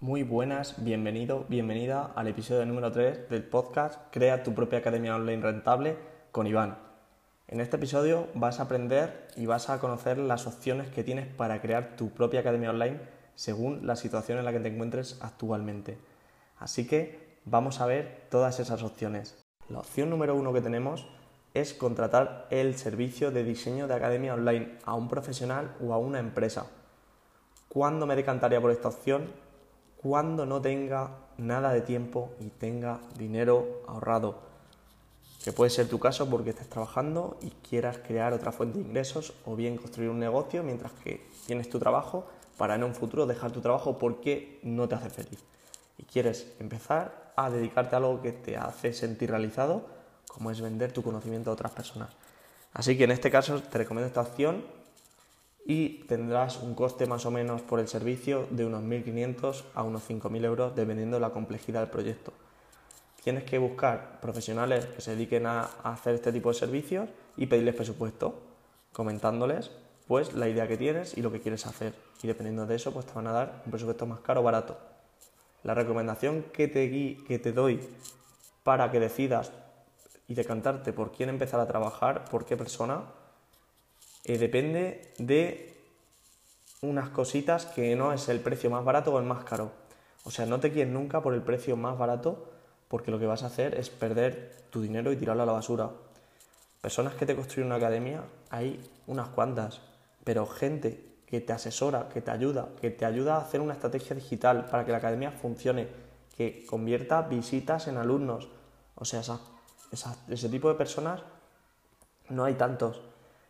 Muy buenas, bienvenido, bienvenida al episodio número 3 del podcast Crea tu propia academia online rentable con Iván. En este episodio vas a aprender y vas a conocer las opciones que tienes para crear tu propia academia online según la situación en la que te encuentres actualmente. Así que vamos a ver todas esas opciones. La opción número uno que tenemos es contratar el servicio de diseño de academia online a un profesional o a una empresa. ¿Cuándo me decantaría por esta opción? Cuando no tenga nada de tiempo y tenga dinero ahorrado. Que puede ser tu caso porque estés trabajando y quieras crear otra fuente de ingresos o bien construir un negocio mientras que tienes tu trabajo para en un futuro dejar tu trabajo porque no te hace feliz. Y quieres empezar a dedicarte a algo que te hace sentir realizado, como es vender tu conocimiento a otras personas. Así que en este caso te recomiendo esta opción y tendrás un coste más o menos por el servicio de unos 1.500 a unos 5.000 euros dependiendo de la complejidad del proyecto. Tienes que buscar profesionales que se dediquen a hacer este tipo de servicios y pedirles presupuesto, comentándoles pues la idea que tienes y lo que quieres hacer. Y dependiendo de eso, pues te van a dar un presupuesto más caro o barato. La recomendación que te, que te doy para que decidas y decantarte por quién empezar a trabajar, por qué persona, depende de unas cositas que no es el precio más barato o el más caro. O sea, no te quieres nunca por el precio más barato porque lo que vas a hacer es perder tu dinero y tirarlo a la basura. Personas que te construyen una academia hay unas cuantas, pero gente que te asesora, que te ayuda, que te ayuda a hacer una estrategia digital para que la academia funcione, que convierta visitas en alumnos. O sea, ese tipo de personas no hay tantos.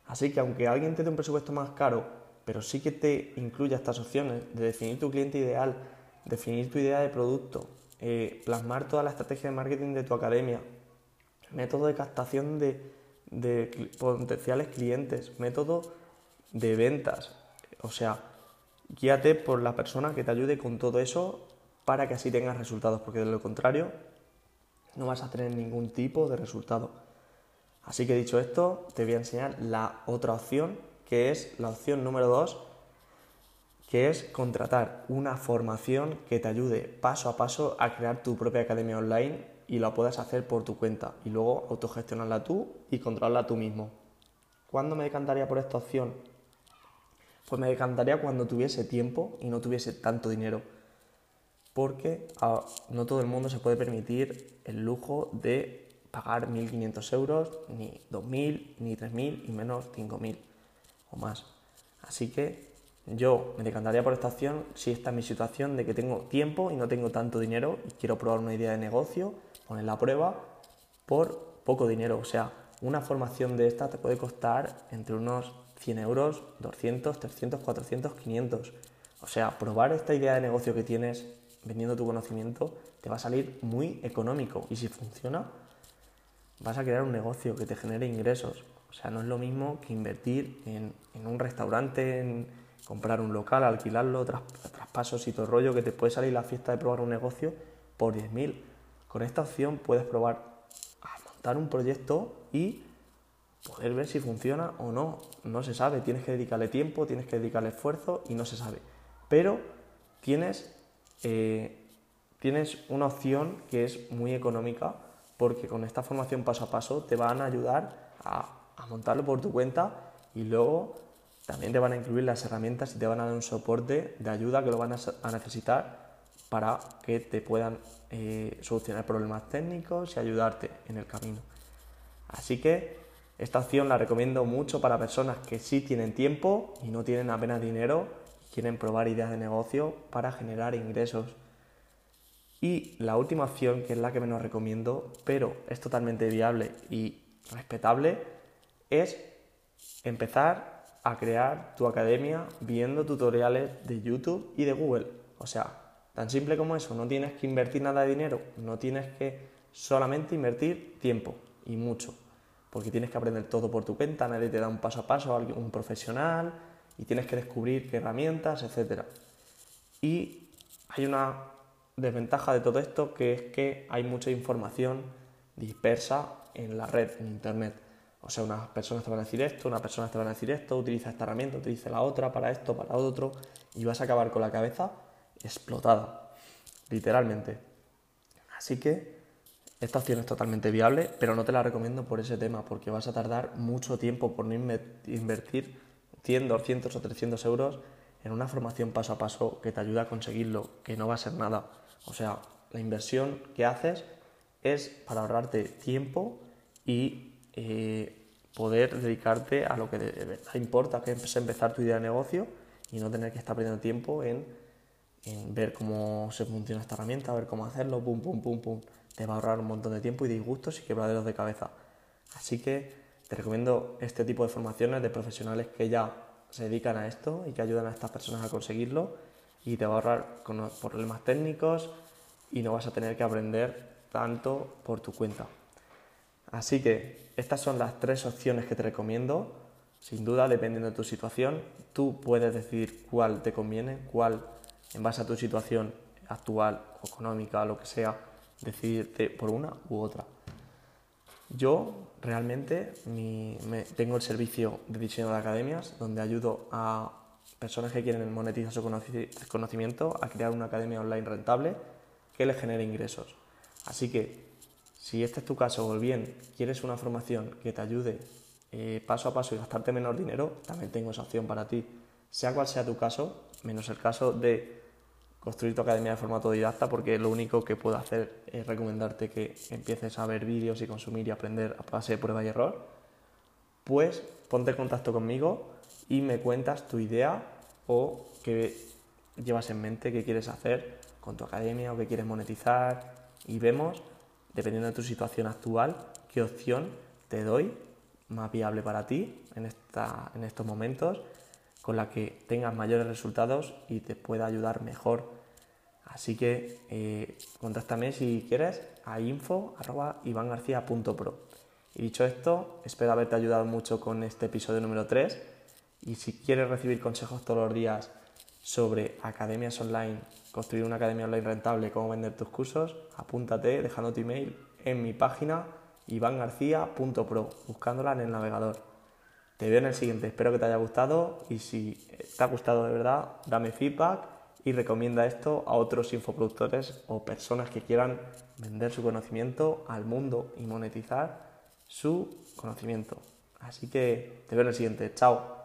Así que aunque alguien te dé un presupuesto más caro, pero sí que te incluya estas opciones de definir tu cliente ideal, definir tu idea de producto, eh, plasmar toda la estrategia de marketing de tu academia, método de captación de, de potenciales clientes, método de ventas. O sea, guíate por la persona que te ayude con todo eso para que así tengas resultados, porque de lo contrario no vas a tener ningún tipo de resultado. Así que dicho esto, te voy a enseñar la otra opción, que es la opción número 2, que es contratar una formación que te ayude paso a paso a crear tu propia academia online y la puedas hacer por tu cuenta y luego autogestionarla tú y controlarla tú mismo. ¿Cuándo me decantaría por esta opción? Pues me decantaría cuando tuviese tiempo y no tuviese tanto dinero. Porque ah, no todo el mundo se puede permitir el lujo de pagar 1.500 euros, ni 2.000, ni 3.000 y menos 5.000 o más. Así que yo me decantaría por esta opción si esta es mi situación de que tengo tiempo y no tengo tanto dinero y quiero probar una idea de negocio, ponerla a prueba por poco dinero. O sea, una formación de esta te puede costar entre unos 100 euros, 200, 300, 400, 500. O sea, probar esta idea de negocio que tienes vendiendo tu conocimiento te va a salir muy económico y si funciona, vas a crear un negocio que te genere ingresos. O sea, no es lo mismo que invertir en, un restaurante, en comprar un local, alquilarlo, tras, traspasos y todo el rollo, que te puede salir la fiesta de probar un negocio por 10.000. Con esta opción puedes probar a montar un proyecto y poder ver si funciona o no. No se sabe, tienes que dedicarle tiempo, tienes que dedicarle esfuerzo y no se sabe. Pero tienes, eh, tienes una opción que es muy económica porque con esta formación paso a paso te van a ayudar a, montarlo por tu cuenta y luego también te van a incluir las herramientas y te van a dar un soporte de ayuda que lo van a, necesitar para que te puedan eh, solucionar problemas técnicos y ayudarte en el camino. Así que esta opción la recomiendo mucho para personas que sí tienen tiempo y no tienen apenas dinero y quieren probar ideas de negocio para generar ingresos y la última opción, que es la que menos recomiendo, pero es totalmente viable y respetable, es empezar a crear tu academia viendo tutoriales de YouTube y de Google. O sea, tan simple como eso, no tienes que invertir nada de dinero, no tienes que solamente invertir tiempo y mucho, porque tienes que aprender todo por tu cuenta, nadie te da un paso a paso, un profesional, y tienes que descubrir qué herramientas, etc. Y hay una desventaja de todo esto que es que hay mucha información dispersa en la red, en Internet. O sea, unas personas te van a decir esto, unas personas te van a decir esto, utiliza esta herramienta, utiliza la otra para esto, para otro, y vas a acabar con la cabeza explotada. literalmente. Así que esta opción es totalmente viable, pero no te la recomiendo por ese tema, porque vas a tardar mucho tiempo por no invertir 100, 200 o 300 euros en una formación paso a paso que te ayuda a conseguirlo, que no va a ser nada. O sea, la inversión que haces es para ahorrarte tiempo y eh, poder dedicarte a lo que de verdad importa, que es empezar tu idea de negocio y no tener que estar perdiendo tiempo en, en ver cómo se funciona esta herramienta, ver cómo hacerlo, pum, pum, pum, pum. Te va a ahorrar un montón de tiempo y disgustos y quebraderos de cabeza. Así que te recomiendo este tipo de formaciones de profesionales que ya se dedican a esto y que ayudan a estas personas a conseguirlo y te va a ahorrar con problemas técnicos y no vas a tener que aprender tanto por tu cuenta. Así que estas son las tres opciones que te recomiendo. Sin duda, dependiendo de tu situación, tú puedes decidir cuál te conviene, cuál, en base a tu situación actual, económica, lo que sea, decidirte por una u otra. Yo realmente tengo el servicio de diseño de academias donde ayudo a personas que quieren monetizar su conocimiento a crear una academia online rentable que les genere ingresos. Así que si este es tu caso o bien quieres una formación que te ayude eh, paso a paso y gastarte menos dinero, también tengo esa opción para ti. Sea cual sea tu caso, menos el caso de construir tu academia de forma autodidacta, porque lo único que puedo hacer es recomendarte que empieces a ver vídeos y consumir y aprender a base de prueba y error, pues ponte en contacto conmigo y me cuentas tu idea o qué llevas en mente, qué quieres hacer con tu academia o qué quieres monetizar y vemos, dependiendo de tu situación actual, qué opción te doy más viable para ti en, esta, en estos momentos, con la que tengas mayores resultados y te pueda ayudar mejor Así que eh, contáctame si quieres a info.ivangarcía.pro. Y dicho esto, espero haberte ayudado mucho con este episodio número 3. Y si quieres recibir consejos todos los días sobre academias online, construir una academia online rentable, cómo vender tus cursos, apúntate dejando tu email en mi página ivangarcía.pro, buscándola en el navegador. Te veo en el siguiente, espero que te haya gustado y si te ha gustado de verdad, dame feedback y recomienda esto a otros infoproductores o personas que quieran vender su conocimiento al mundo y monetizar su conocimiento. Así que te veo en el siguiente. Chao.